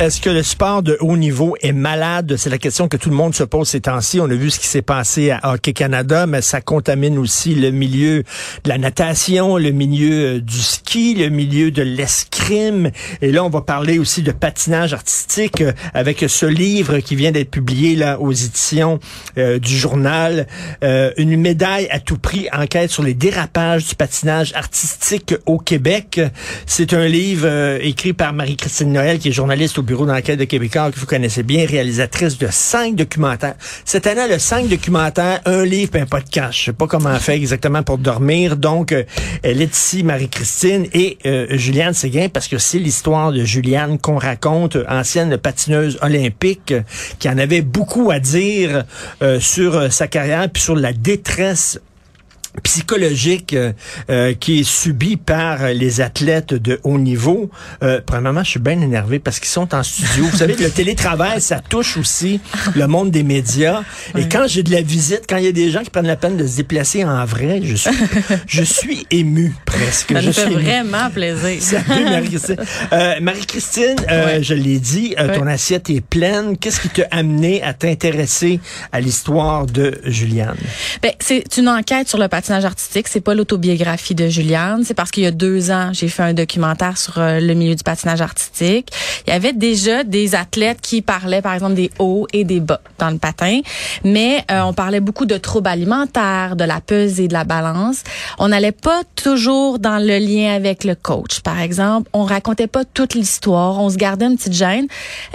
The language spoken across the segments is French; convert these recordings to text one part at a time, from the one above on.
Est-ce que le sport de haut niveau est malade? C'est la question que tout le monde se pose ces temps-ci. On a vu ce qui s'est passé à Hockey Canada, mais ça contamine aussi le milieu de la natation, le milieu euh, du ski, le milieu de l'escrime. Et là, on va parler aussi de patinage artistique euh, avec ce livre qui vient d'être publié là aux éditions euh, du journal. une médaille à tout prix, enquête sur les dérapages du patinage artistique au Québec. C'est un livre écrit par Marie-Christine Noël, qui est journaliste au bureau d'enquête de Québécois que vous connaissez bien, réalisatrice de cinq documentaires. Cette année, elle a cinq documentaires, un livre et un podcast. Je sais pas comment elle fait exactement pour dormir. Donc, euh, elle est ici, Marie-Christine et euh, Juliane Séguin, parce que c'est l'histoire de Juliane qu'on raconte, ancienne patineuse olympique, qui en avait beaucoup à dire euh, sur sa carrière puis sur la détresse psychologique euh, euh, qui est subi par les athlètes de haut niveau. Euh, premièrement, je suis bien énervé parce qu'ils sont en studio. Vous savez, le télétravail, ça touche aussi le monde des médias. Et quand j'ai de la visite, quand il y a des gens qui prennent la peine de se déplacer en vrai, je suis, je suis ému presque. Ça je fait vraiment plaisir. Salut Marie-Christine. Euh, Marie-Christine, euh, je l'ai dit, euh, ton assiette est pleine. Qu'est-ce qui t'a amené à t'intéresser à l'histoire de Juliane? Ben, c'est une enquête sur le patinage artistique. C'est pas l'autobiographie de Juliane. C'est parce qu'il y a deux ans, j'ai fait un documentaire sur euh, le milieu du patinage artistique. Il y avait déjà des athlètes qui parlaient, par exemple, des hauts et des bas dans le patin. Mais euh, on parlait beaucoup de troubles alimentaires, de la pesée, de la balance. On n'allait pas toujours dans le lien avec le coach, par exemple. On racontait pas toute l'histoire. On se gardait une petite gêne.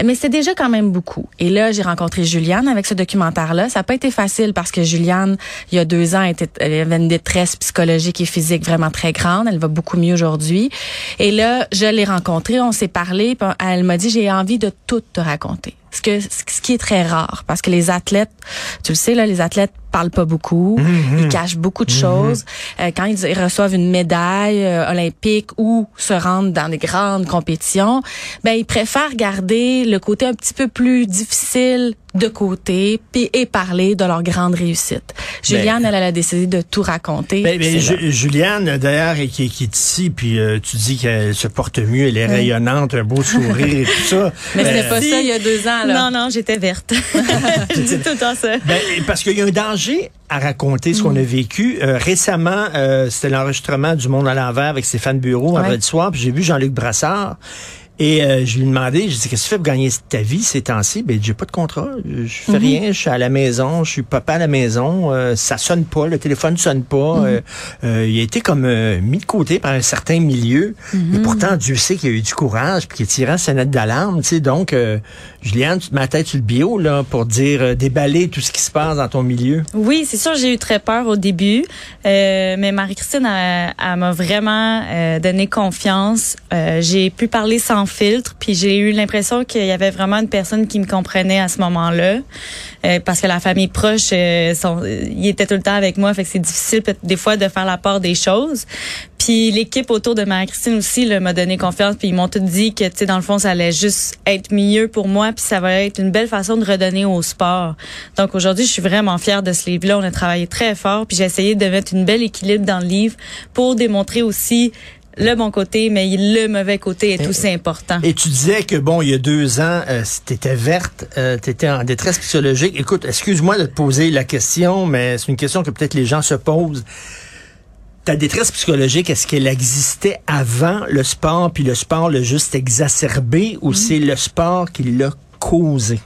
Mais c'était déjà quand même beaucoup. Et là, j'ai rencontré Juliane avec ce documentaire-là. Ça n'a pas été facile parce que Juliane, il y a deux ans, était, une détresse psychologique et physique vraiment très grande. Elle va beaucoup mieux aujourd'hui. Et là, je l'ai rencontrée, on s'est parlé, elle m'a dit, j'ai envie de tout te raconter. Ce, que, ce qui est très rare, parce que les athlètes, tu le sais, là, les athlètes parlent pas beaucoup, Mhm. ils cachent beaucoup de choses. Euh, quand ils reçoivent une médaille euh, olympique ou se rendent dans des grandes compétitions, ben ils préfèrent garder le côté un petit peu plus difficile de côté puis et parler de leur grande réussite. Juliane, elle, elle a décidé de tout raconter. Ben, ben. Ju- Juliane, d'ailleurs, qui, qui est ici, puis euh, tu dis qu'elle se porte mieux, elle est rayonnante, un beau sourire et tout ça. Mais c'était pas ça il y a deux ans. Là. Non, non, j'étais verte. je dis tout le temps ça. ben, parce qu'il y a un danger à raconter ce Mm. qu'on a vécu. Euh, récemment, euh, c'était l'enregistrement du Monde à l'envers avec Stéphane Bureau Ouais. vendredi soir, puis j'ai vu Jean-Luc Brassard. Et euh, je lui ai demandé, je dit, qu'est-ce que tu fais pour gagner ta vie ces temps-ci? Ben, j'ai pas de contrat, je fais Mm-hmm. rien, je suis à la maison, je suis papa à la maison, euh, ça sonne pas, le téléphone sonne pas. Mm-hmm. euh, euh, il a été comme euh, mis de côté par un certain milieu. Mm-hmm. Et pourtant, Dieu sait qu'il a eu du courage, puis qu'il a tiré la sonnette d'alarme, tu sais. Donc, euh, Juliane, tu te mets la tête sur le bio, là, pour dire, euh, déballer tout ce qui se passe dans ton milieu. Oui, c'est sûr, j'ai eu très peur au début, euh, mais Marie-Christine, elle, elle m'a vraiment euh, donné confiance. Euh, j'ai pu parler sans filtre, puis j'ai eu l'impression qu'il y avait vraiment une personne qui me comprenait à ce moment-là, euh, parce que la famille proche, euh, ils étaient tout le temps avec moi, fait que c'est difficile des fois de faire la part des choses. Puis l'équipe autour de Marie-Christine aussi m'a donné confiance, puis ils m'ont tout dit que, tu sais, dans le fond, ça allait juste être mieux pour moi, puis ça va être une belle façon de redonner au sport. Donc aujourd'hui, je suis vraiment fière de ce livre-là. On a travaillé très fort, puis j'ai essayé de mettre une belle équilibre dans le livre pour démontrer aussi le bon côté, mais le mauvais côté est aussi important. Et tu disais que, bon, il y a deux ans, euh, tu étais verte, euh, tu étais en détresse psychologique. Écoute, excuse-moi de te poser la question, mais c'est une question que peut-être les gens se posent. Ta détresse psychologique, est-ce qu'elle existait avant le sport, puis le sport l'a juste exacerbé, ou c'est le sport qui l'a causé?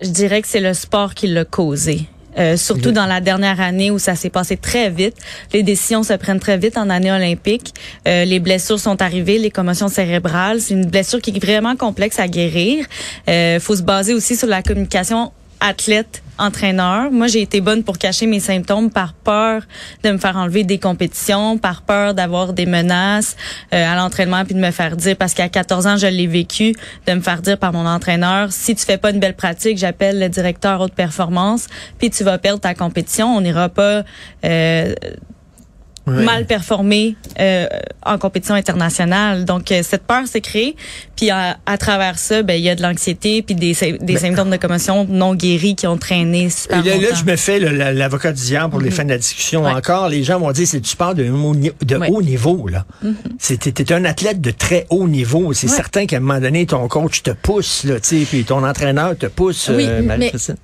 Je dirais que c'est le sport qui l'a causé. Euh, surtout dans la dernière année où ça s'est passé très vite. Les décisions se prennent très vite en année olympique. Euh, les blessures sont arrivées, les commotions cérébrales. C'est une blessure qui est vraiment complexe à guérir. Euh, faut se baser aussi sur la communication athlète entraîneur. Moi, j'ai été bonne pour cacher mes symptômes par peur de me faire enlever des compétitions, par peur d'avoir des menaces euh, à l'entraînement puis de me faire dire parce qu'à 14 ans, je l'ai vécu de me faire dire par mon entraîneur si tu fais pas une belle pratique, j'appelle le directeur haute performance puis tu vas perdre ta compétition, on n'ira pas euh, mal performer euh, en compétition internationale. Donc euh, cette peur s'est créée, puis à, à travers ça, ben il y a de l'anxiété puis des, des symptômes de commotion non guéris qui ont traîné super Et là, là, je me fais l'avocat du diable pour les fins de la discussion encore. Les gens vont dire c'est du sport de, de Ouais. haut niveau. là. T'es- t'es un athlète de très haut niveau. C'est Ouais. certain qu'à un moment donné, ton coach te pousse, là, tu puis ton entraîneur te pousse. Oui, euh,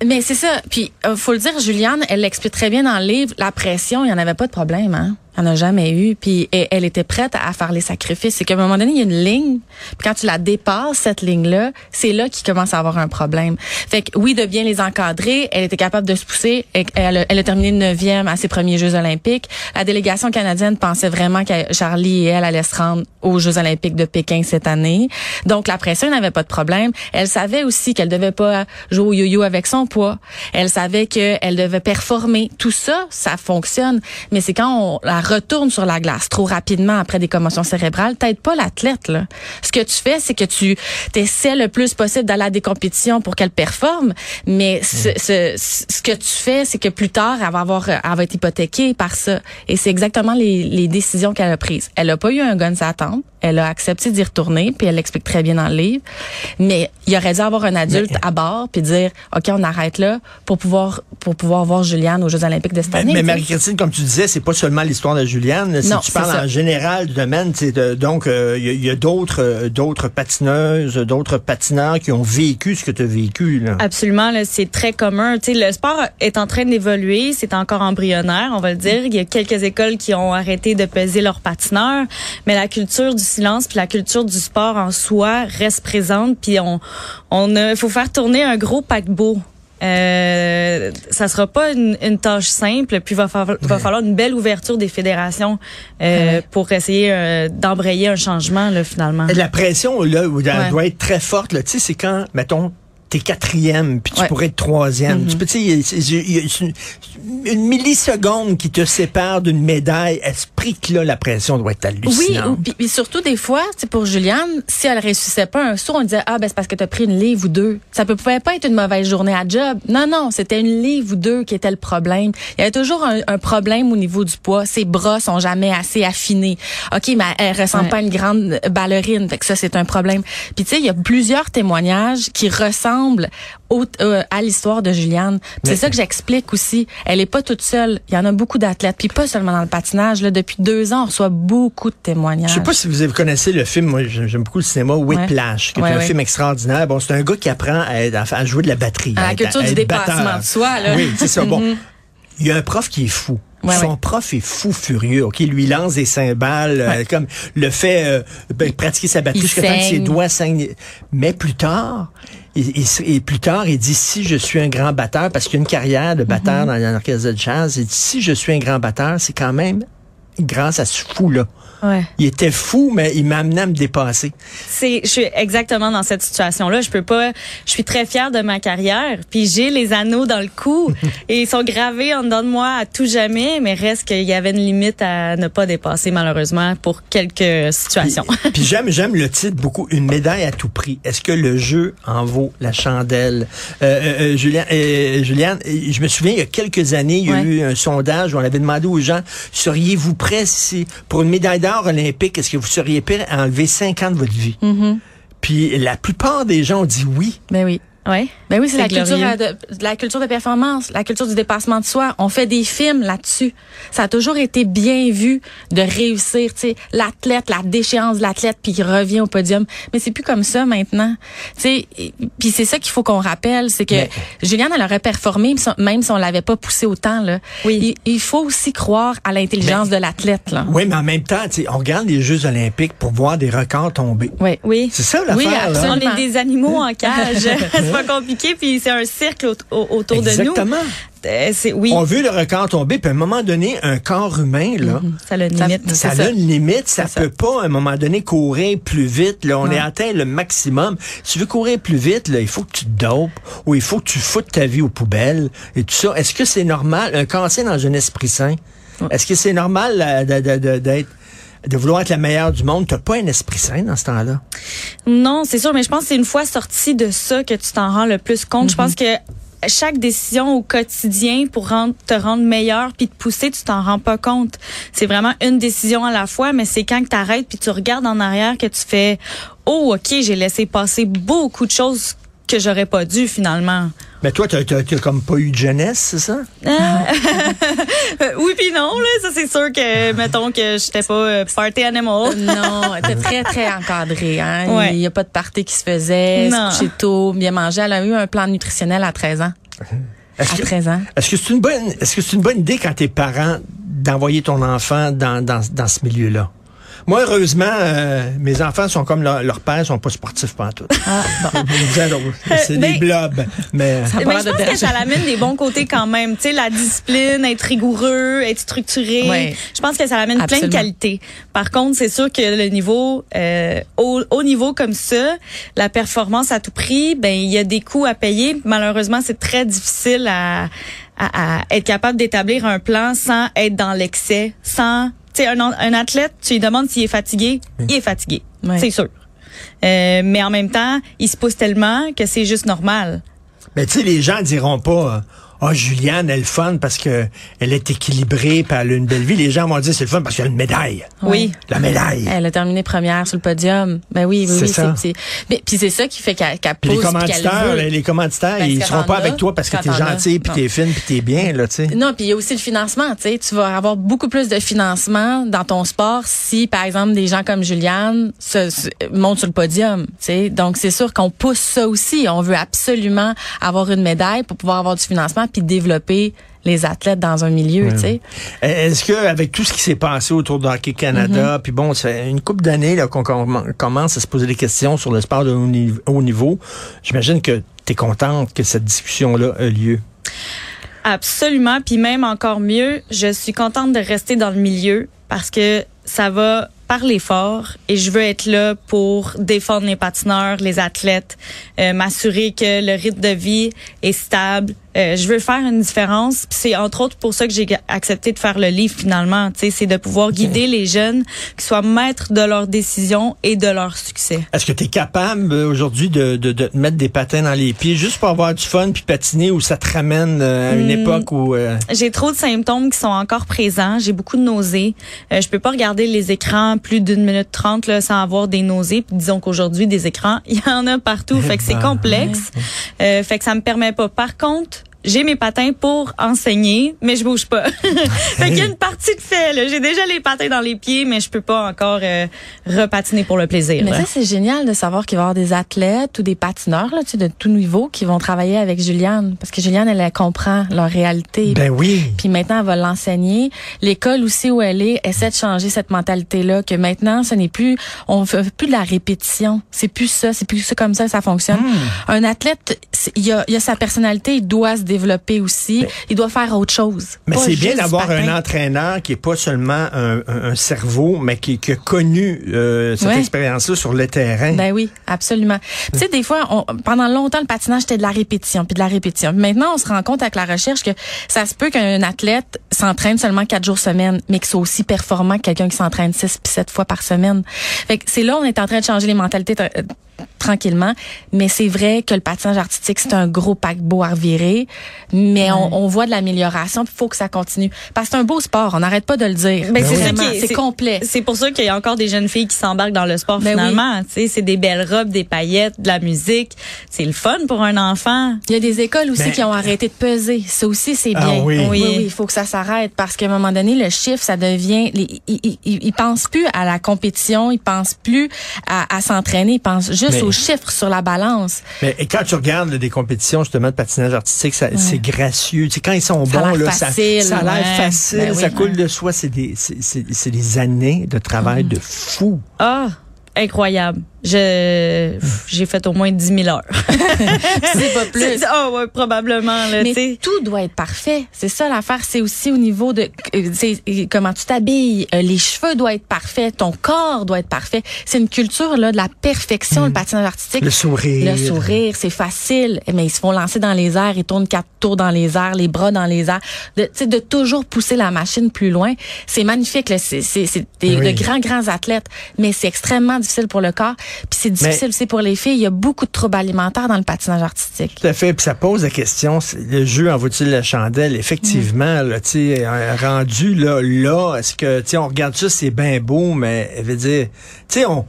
mais, c'est ça. Puis, faut le dire, Juliane, elle l'explique très bien dans le livre. La pression, il n'y en avait pas de problème. Hein? Il n'y en a jamais eu. Puis, elle était prête à faire les sacrifices. C'est qu'à un moment donné, il y a une ligne. Puis, quand tu la dépasses, cette ligne-là, c'est là qu'il commence à avoir un problème. Fait que, oui, de bien les encadrer, elle était capable de se pousser. Elle, elle elle a terminé neuvième à ses premiers Jeux olympiques. La délégation canadienne pensait vraiment que Charlie et elle allaient se rendre aux Jeux olympiques de Pékin cette année. Donc, la pression n'avait pas de problème. Elle savait aussi qu'elle devait pas jouer au yo-yo avec son poids. Elle savait qu'elle devait performer. Tout ça, ça fonctionne. Mais c'est quand on la retourne sur la glace trop rapidement après des commotions cérébrales, t'aides pas l'athlète, là. Ce que tu fais, c'est que tu essaies le plus possible d'aller à des compétitions pour qu'elle performe. Mais ce, ce, ce que tu fais, c'est que plus tard, elle va avoir, elle va être hypothéquée par ça. Et c'est exactement les, les décisions qu'elle a prises. Elle a pas eu un gun à tempe. Elle a accepté d'y retourner, puis elle l'explique très bien dans le livre. Mais il aurait dû avoir un adulte à bord puis dire, OK, on arrête là pour pouvoir, pour pouvoir voir Juliane aux Jeux olympiques de cette Mais, année. mais tu sais. Marie-Christine, comme tu disais, c'est pas seulement l'histoire Juliane. Si Non, tu parles ça. en général du domaine, de- donc euh, il y a- il y a, d'autres euh, d'autres patineuses, d'autres patineurs qui ont vécu ce que tu as vécu. Là. Absolument, là, c'est très commun. Le sport est en train d'évoluer, c'est encore embryonnaire, on va le dire. Il y a quelques écoles qui ont arrêté de peser leurs patineurs, mais la culture du silence puis la culture du sport en soi reste présente. Puis on, on faut faire tourner un gros paquebot. Euh, ça sera pas une, une tâche simple, puis va, fa- va falloir une belle ouverture des fédérations euh, Ouais. pour essayer euh, d'embrayer un changement là finalement. La pression là où elle Ouais. doit être très forte. là. Tu sais, c'est quand, mettons, t'es quatrième, puis tu Ouais. pourrais être troisième. Mm-hmm. Tu peux, tu sais, il y a- c'est- il y a une, une milliseconde qui te sépare d'une médaille. Esprit que là, la pression doit être Oui, hallucinante. ou, puis, puis surtout des fois, c'est pour Juliane, si elle réussissait pas un saut, on disait ah ben c'est parce que tu as pris une livre ou deux. Ça peut pouvait pas être une mauvaise journée à job. Non non, c'était une livre ou deux qui était le problème. Il y avait toujours un, un problème au niveau du poids. Ses bras sont jamais assez affinés. OK, mais elle ressemble Ouais. pas à une grande ballerine, fait que ça c'est un problème. Puis tu sais, il y a plusieurs témoignages qui ressemblent au- euh, à l'histoire de Juliane. C'est ça que j'explique aussi. Elle est pas toute seule. Il y en a beaucoup d'athlètes, puis pas seulement dans le patinage. Là, depuis deux ans, on reçoit beaucoup de témoignages. Je sais pas si vous connaissez le film, moi j'aime beaucoup le cinéma, Whiplash, qui est Ouais, un ouais. film extraordinaire. Bon, c'est un gars qui apprend à, être- à jouer de la batterie. À la être- culture à du être dépassement batteur. de soi, là. Oui, c'est ça. Bon, Mhm. il y a un prof qui est fou. Ouais, Son ouais. prof est fou furieux. Ok, lui il lance des cymbales, euh, comme le fait euh, ben, pratiquer sa batterie jusqu'à temps que ses doigts saignent. Mais plus tard, et plus tard, il dit si je suis un grand batteur, parce qu'il y a une carrière de batteur Mhm. dans l'orchestre de jazz, il dit si je suis un grand batteur, c'est quand même grâce à ce fou-là. Ouais. Il était fou, mais il m'a amené à me dépasser. C'est, je suis exactement dans cette situation-là. Je peux pas. Je suis très fière de ma carrière. Puis j'ai les anneaux dans le cou et ils sont gravés en dedans de moi à tout jamais. Mais reste qu'il y avait une limite à ne pas dépasser malheureusement pour quelques situations. Puis, puis j'aime, j'aime le titre beaucoup, une médaille à tout prix. Est-ce que le jeu en vaut la chandelle? Euh, euh, euh, Julien, euh, Juliane, euh, je me souviens, il y a quelques années, il y a Ouais. eu un sondage où on avait demandé aux gens, seriez-vous prêts si, pour une médaille d'or olympique, est-ce que vous seriez prêts à enlever cinq ans de votre vie? Mhm. Puis la plupart des gens ont dit oui. Ben oui. Ouais. Ben oui, c'est la culture glorieux. euh, de, de la culture de performance, la culture du dépassement de soi. On fait des films là-dessus. Ça a toujours été bien vu de réussir, tu sais, l'athlète, la déchéance de l'athlète puis il revient au podium. Mais c'est plus comme ça maintenant. Tu sais, puis c'est ça qu'il faut qu'on rappelle, c'est que Mais- Juliane elle aurait performé même si on l'avait pas poussé autant là. Oui. Il, il faut aussi croire à l'intelligence de l'athlète là. Oui, mais en même temps, tu sais, on regarde les Jeux olympiques pour voir des records tomber. Oui. Oui. C'est ça Oui, l'affaire, là. absolument. On est des animaux en cage. c'est pas compliqué. Puis c'est un cercle au- au- autour de nous. Exactement. Euh, oui. On veut le record tomber, puis à un moment donné, un corps humain, là, Ça a une Ça- limite. Ça C'est a ça. une limite, ça peut pas à un moment donné courir plus vite. Là, on Ouais. est atteint le maximum. Si tu veux courir plus vite, là, il faut que tu te dopes ou il faut que tu foutes ta vie aux poubelles et tout ça. Est-ce que c'est normal? Un cancer dans un esprit sain Est-ce que c'est normal de- d'être de vouloir être la meilleure du monde, t'as pas un esprit sain dans ce temps-là? Non, c'est sûr, mais je pense que c'est une fois sorti de ça que tu t'en rends le plus compte. Je pense que chaque décision au quotidien pour rendre, te rendre meilleur puis te pousser, tu t'en rends pas compte. C'est vraiment une décision à la fois, mais c'est quand que tu arrêtes puis tu regardes en arrière que tu fais oh OK, j'ai laissé passer beaucoup de choses que j'aurais pas dû finalement. Mais toi, tu n'as comme pas eu de jeunesse, c'est ça? Ah. oui puis non, là. Ça, c'est sûr que, mettons que j'étais pas euh, party animal. Non, t'es très, très encadré. Hein? Ouais. Il n'y a pas de party qui se faisait, Non. se coucher tôt, bien manger. Elle a eu un plan nutritionnel à 13 ans. Est-ce À que- 13 ans. Est-ce que c'est une bonne, est-ce que c'est une bonne idée quand t'es parent d'envoyer ton enfant dans, dans, dans ce milieu-là? Moi, heureusement, euh, mes enfants sont comme leur, leur père, sont pas sportifs pantoute. Ah, bon. c'est ben- des blobs. Mais pas Mais je de pense que ça l'amène des bons côtés quand même. Tu sais, la discipline, être rigoureux, être structuré. Ouais. Je pense que ça l'amène plein de qualités. Par contre, c'est sûr que le niveau, euh, au, au niveau comme ça, la performance à tout prix, ben il y a des coûts à payer. Malheureusement, c'est très difficile à, à, à être capable d'établir un plan sans être dans l'excès, sans sais, un, un athlète, tu lui demandes s'il est fatigué, il est fatigué, Ouais. c'est sûr. Euh, mais en même temps, il se pousse tellement que c'est juste normal. Mais tu sais, les gens diront pas, ah, Juliane, elle est le fun parce que elle est équilibrée, puis elle a une belle vie. Les gens vont dire, c'est le fun parce qu'il y a une médaille. Oui. La médaille. Elle a terminé première sur le podium. Ben oui, oui, C'est oui. ça. c'est- Mais puis c'est ça qui fait qu'elle qu'elle les pousse, puis qu'elle commanditaires, les, les commanditaires, Ben, ils ce seront pas avec toi parce que t'es gentil, puis t'es fine, puis t'es bien, là, tu sais. Non, puis il y a aussi le financement. Tu sais, tu vas avoir beaucoup plus de financement dans ton sport si, par exemple, des gens comme Juliane se, se- montent sur le podium. Tu sais, donc c'est sûr qu'on pousse ça aussi. On veut absolument avoir une médaille pour pouvoir avoir du financement puis développer les athlètes dans un milieu. Tu sais, Est-ce que avec tout ce qui s'est passé autour de Hockey. Canada, puis bon, ça fait une couple d'années là, qu'on com- commence à se poser des questions sur le sport de haut ni- haut niveau, j'imagine que tu es contente que cette discussion-là ait lieu. Absolument, puis même encore mieux, je suis contente de rester dans le milieu parce que ça va parler fort et je veux être là pour défendre les patineurs, les athlètes, euh, m'assurer que le rythme de vie est stable. Euh, je veux faire une différence. C'est entre autres pour ça que j'ai accepté de faire le livre finalement. Tu sais, c'est de pouvoir guider les jeunes qui soient maîtres de leurs décisions et de leur succès. Est-ce que tu es capable euh, aujourd'hui de, de, de te mettre des patins dans les pieds juste pour avoir du fun puis patiner ou ça te ramène euh, à une Hmm. époque où... euh, J'ai trop de symptômes qui sont encore présents. J'ai beaucoup de nausées. Euh, je peux pas regarder les écrans plus d'une minute trente là, sans avoir des nausées. Puis disons qu'aujourd'hui, des écrans, il y en a partout. Fait que c'est ben, complexe. Euh, fait que ça me permet pas. Par contre, j'ai mes patins pour enseigner, mais je bouge pas. fait qu'il y a une partie de fait. là. J'ai déjà les patins dans les pieds, mais je peux pas encore euh, repatiner pour le plaisir. Mais là. ça, c'est génial de savoir qu'il va y avoir des athlètes ou des patineurs là, tu sais, de tout niveau qui vont travailler avec Juliane. Parce que Juliane, elle, elle comprend leur réalité. Ben oui. Puis maintenant, elle va l'enseigner. L'école aussi où elle est essaie de changer cette mentalité-là, que maintenant, ce n'est plus, on fait plus de la répétition. C'est plus ça, c'est plus ça comme ça, ça fonctionne. Un athlète, il a, il a sa personnalité, il doit se développer aussi. il doit faire autre chose. Mais c'est bien d'avoir un entraîneur qui est pas seulement un, un- un cerveau, mais qui, qui a connu euh, cette Ouais. expérience-là sur le terrain. Ben oui, absolument. Tu sais, des fois, on, pendant longtemps, le patinage, c'était de la répétition, puis de la répétition. Maintenant, on se rend compte avec la recherche que ça se peut qu'un athlète s'entraîne seulement quatre jours semaine, mais qu'il soit aussi performant que quelqu'un qui s'entraîne six puis sept fois par semaine. Fait que c'est là, on est en train de changer les mentalités tranquillement. Mais c'est vrai que le patinage artistique, c'est un gros paquebot à revirer. Mais on, on voit de l'amélioration, il faut que ça continue. Parce que c'est un beau sport, on n'arrête pas de le dire. Ben, c'est ça Vraiment, qui est- c'est complet. C'est pour ça qu'il y a encore des jeunes filles qui s'embarquent dans le sport Ben finalement. Tu sais, c'est des belles robes, des paillettes, de la musique. C'est le fun pour un enfant. Il y a des écoles aussi Ben- qui ont arrêté de peser. Ça aussi, c'est Ah bien. oui. oui, Oui. oui, il faut que ça s'arrête parce qu'à un moment donné, le chiffre, ça devient. Ils ils pensent plus à la compétition, ils pensent plus à, à s'entraîner, ils pensent juste Mais- aux chiffres sur la balance. Mais et quand tu regardes là, des compétitions justement de patinage artistique, ça- c'est gracieux. Tu sais, quand ils sont Ça bons, là, ça, facile, ça a l'air ouais. facile, Ben oui. ça coule de soi. C'est des, c'est, années de travail Mm. de fou. Ah, incroyable. Je j'ai fait au moins 10 000 heures. C'est pas plus. Ah ouais, probablement là, tu Mais tout doit être parfait. C'est ça l'affaire. C'est aussi au niveau de euh, euh, comment tu t'habilles. Euh, les cheveux doivent être parfaits. Ton corps doit être parfait. C'est une culture là de la perfection, le patinage artistique. Le sourire. Le sourire, c'est facile, mais ils se font lancer dans les airs, ils tournent quatre tours dans les airs, les bras dans les airs, de, tu sais, de toujours pousser la machine plus loin. C'est magnifique, là. c'est c'est- c'est des Oui. de grands, grands athlètes, mais c'est extrêmement difficile pour le corps. Puis c'est difficile aussi pour les filles. Il y a beaucoup de troubles alimentaires dans le patinage artistique. Tout à fait. Puis ça pose la question, le jeu en vaut-il la chandelle? Effectivement, là, tu sais, rendu là, là, est-ce que, tu sais, on regarde ça, c'est bien beau, mais, elle veut dire, tu sais, on,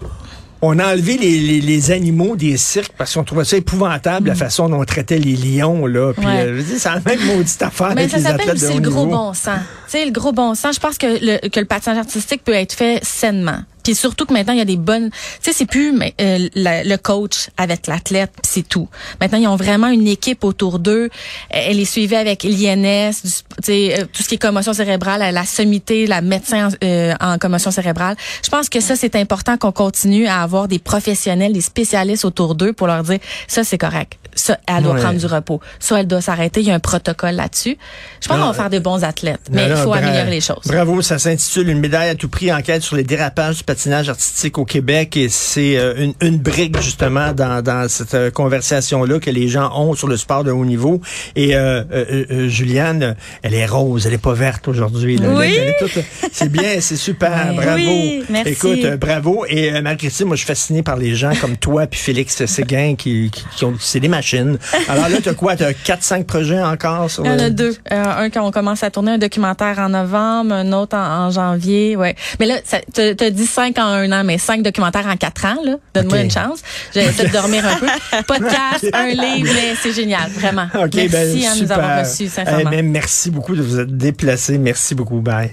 on a enlevé les, les, animaux des cirques parce qu'on trouvait ça épouvantable, la mm. façon dont on traitait les lions. Là. Puis, euh, je dis, c'est la même maudite affaire Mais avec ça s'appelle aussi le gros bon sens. Tu sais, le gros bon sens, je pense que le, que le patinage artistique peut être fait sainement. Puis surtout que maintenant, il y a des bonnes... Tu sais, c'est plus euh, le coach avec l'athlète, c'est tout. Maintenant, ils ont vraiment une équipe autour d'eux. Elle est suivie avec l'INS, tu sais, euh, tout ce qui est commotion cérébrale, la sommité, la médecin euh, en commotion cérébrale. Je pense que ça, c'est important qu'on continue à avoir des professionnels, des spécialistes autour d'eux pour leur dire, ça, c'est correct ça, elle doit prendre du repos. Ça, elle doit s'arrêter. Il y a un protocole là-dessus. Je pense qu'on va faire des bons athlètes, mais il faut améliorer les choses. Bravo, ça s'intitule Une médaille à tout prix, enquête sur les dérapages du patinage artistique au Québec. Et c'est euh, une, une, brique, justement, dans, dans cette euh, conversation-là que les gens ont sur le sport de haut niveau. Et euh, Juliane, elle est rose, elle est pas verte aujourd'hui. Oui. C'est bien, c'est super. Bravo. Oui, merci. Écoute, bravo. Et Marie-Christine, moi, je suis fasciné par les gens comme toi puis Félix Séguin qui, qui, qui ont... C'est des machines alors là, tu as quoi? Tu as 4-5 projets encore? Sur Il y en a deux. Un quand on commence à tourner un documentaire en novembre, un autre en, janvier. Ouais. Mais là, tu as dit 5 en un an, mais 5 documentaires en 4 ans. là. Donne-moi une chance. J'essaie de dormir un peu. Podcast, un livre, mais c'est génial, vraiment. merci ben, hein, de nous avoir reçus, sincèrement. Eh, merci beaucoup de vous être déplacé. Merci beaucoup. Bye.